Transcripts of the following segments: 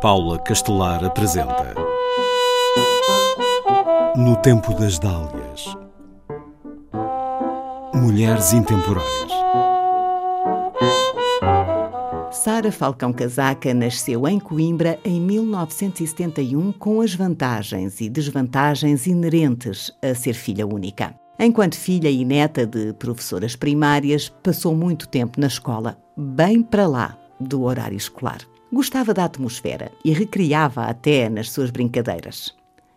Paula Castelar apresenta No Tempo das Dálias Mulheres Intemporais Sara Falcão Casaca nasceu em Coimbra em 1971 com as vantagens e desvantagens inerentes a ser filha única. Enquanto filha e neta de professoras primárias, passou muito tempo na escola, bem para lá do horário escolar. Gostava da atmosfera e recriava até nas suas brincadeiras.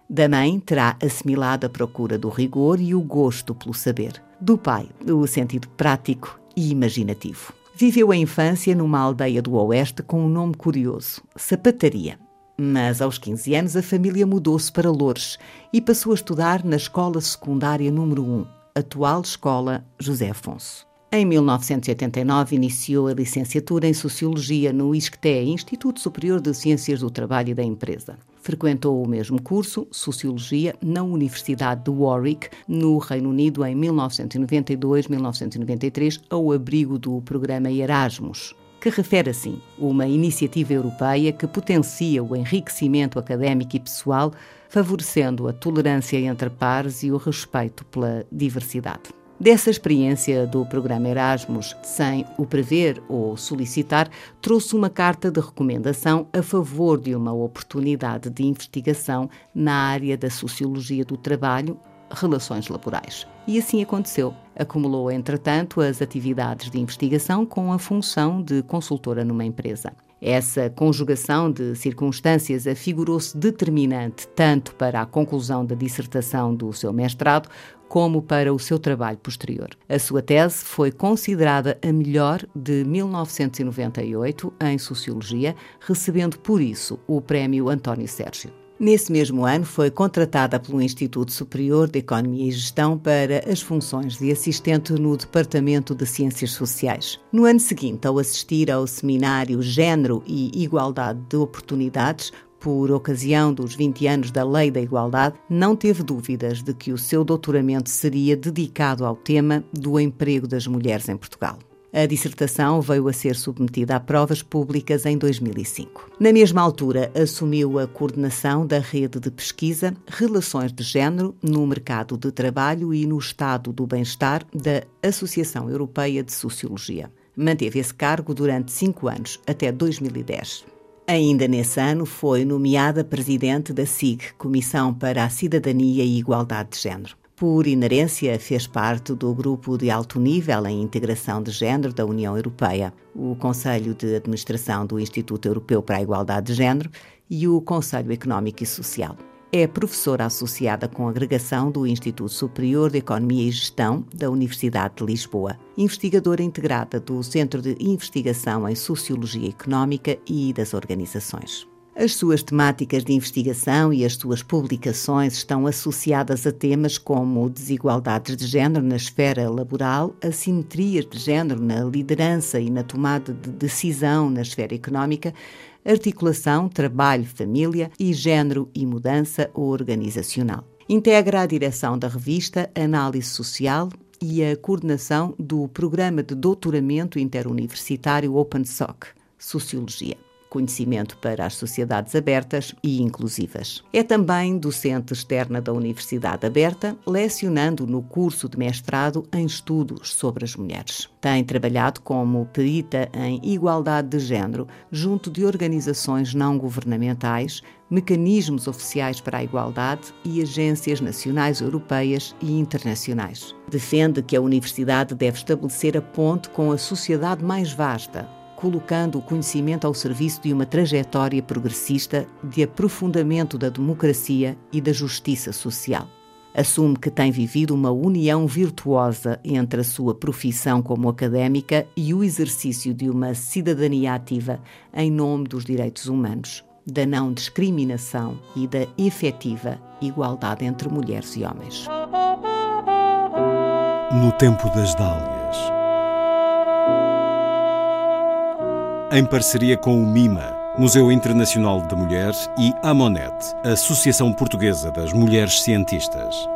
Da mãe terá assimilado a procura do rigor e o gosto pelo saber. Do pai, o sentido prático e imaginativo. Viveu a infância numa aldeia do Oeste com um nome curioso, Sapataria. Mas aos 15 anos a família mudou-se para Loures e passou a estudar na Escola Secundária número 1, atual Escola José Afonso. Em 1989 iniciou a licenciatura em Sociologia no ISCTE, Instituto Superior de Ciências do Trabalho e da Empresa. Frequentou o mesmo curso, Sociologia, na Universidade de Warwick, no Reino Unido, em 1992-1993, ao abrigo do programa Erasmus, que refere assim uma iniciativa europeia que potencia o enriquecimento académico e pessoal, favorecendo a tolerância entre pares e o respeito pela diversidade. Dessa experiência do programa Erasmus, sem o prever ou solicitar, trouxe uma carta de recomendação a favor de uma oportunidade de investigação na área da sociologia do trabalho, relações laborais. E assim aconteceu. Acumulou, entretanto, as atividades de investigação com a função de consultora numa empresa. Essa conjugação de circunstâncias afigurou-se determinante tanto para a conclusão da dissertação do seu mestrado como para o seu trabalho posterior. A sua tese foi considerada a melhor de 1998 em Sociologia, recebendo por isso o Prémio António Sérgio. Nesse mesmo ano, foi contratada pelo Instituto Superior de Economia e Gestão para as funções de assistente no Departamento de Ciências Sociais. No ano seguinte, ao assistir ao seminário Gênero e Igualdade de Oportunidades, por ocasião dos 20 anos da Lei da Igualdade, não teve dúvidas de que o seu doutoramento seria dedicado ao tema do emprego das mulheres em Portugal. A dissertação veio a ser submetida a provas públicas em 2005. Na mesma altura, assumiu a coordenação da rede de pesquisa Relações de Gênero no mercado de trabalho e no estado do bem-estar da Associação Europeia de Sociologia. Manteve esse cargo durante cinco anos, até 2010. Ainda nesse ano, foi nomeada presidente da SIG, Comissão para a Cidadania e Igualdade de Gênero. Por inerência, fez parte do grupo de alto nível em integração de género da União Europeia, o Conselho de Administração do Instituto Europeu para a Igualdade de Género e o Conselho Económico e Social. É professora associada com agregação do Instituto Superior de Economia e Gestão da Universidade de Lisboa, investigadora integrada do Centro de Investigação em Sociologia Económica e das Organizações. As suas temáticas de investigação e as suas publicações estão associadas a temas como desigualdades de género na esfera laboral, assimetrias de género na liderança e na tomada de decisão na esfera económica, articulação, trabalho, família e género e mudança organizacional. Integra a direção da revista Análise Social e a coordenação do Programa de Doutoramento Interuniversitário OpenSoc, Sociologia conhecimento para as sociedades abertas e inclusivas. É também docente externa da Universidade Aberta, lecionando no curso de mestrado em estudos sobre as mulheres. Tem trabalhado como perita em igualdade de género junto de organizações não governamentais, mecanismos oficiais para a igualdade e agências nacionais europeias e internacionais. Defende que a universidade deve estabelecer a ponte com a sociedade mais vasta, colocando o conhecimento ao serviço de uma trajetória progressista de aprofundamento da democracia e da justiça social. Assume que tem vivido uma união virtuosa entre a sua profissão como académica e o exercício de uma cidadania ativa em nome dos direitos humanos, da não discriminação e da efetiva igualdade entre mulheres e homens. No tempo das dálias em parceria com o MIMA, Museu Internacional da Mulher, e a Monet, Associação Portuguesa das Mulheres Cientistas.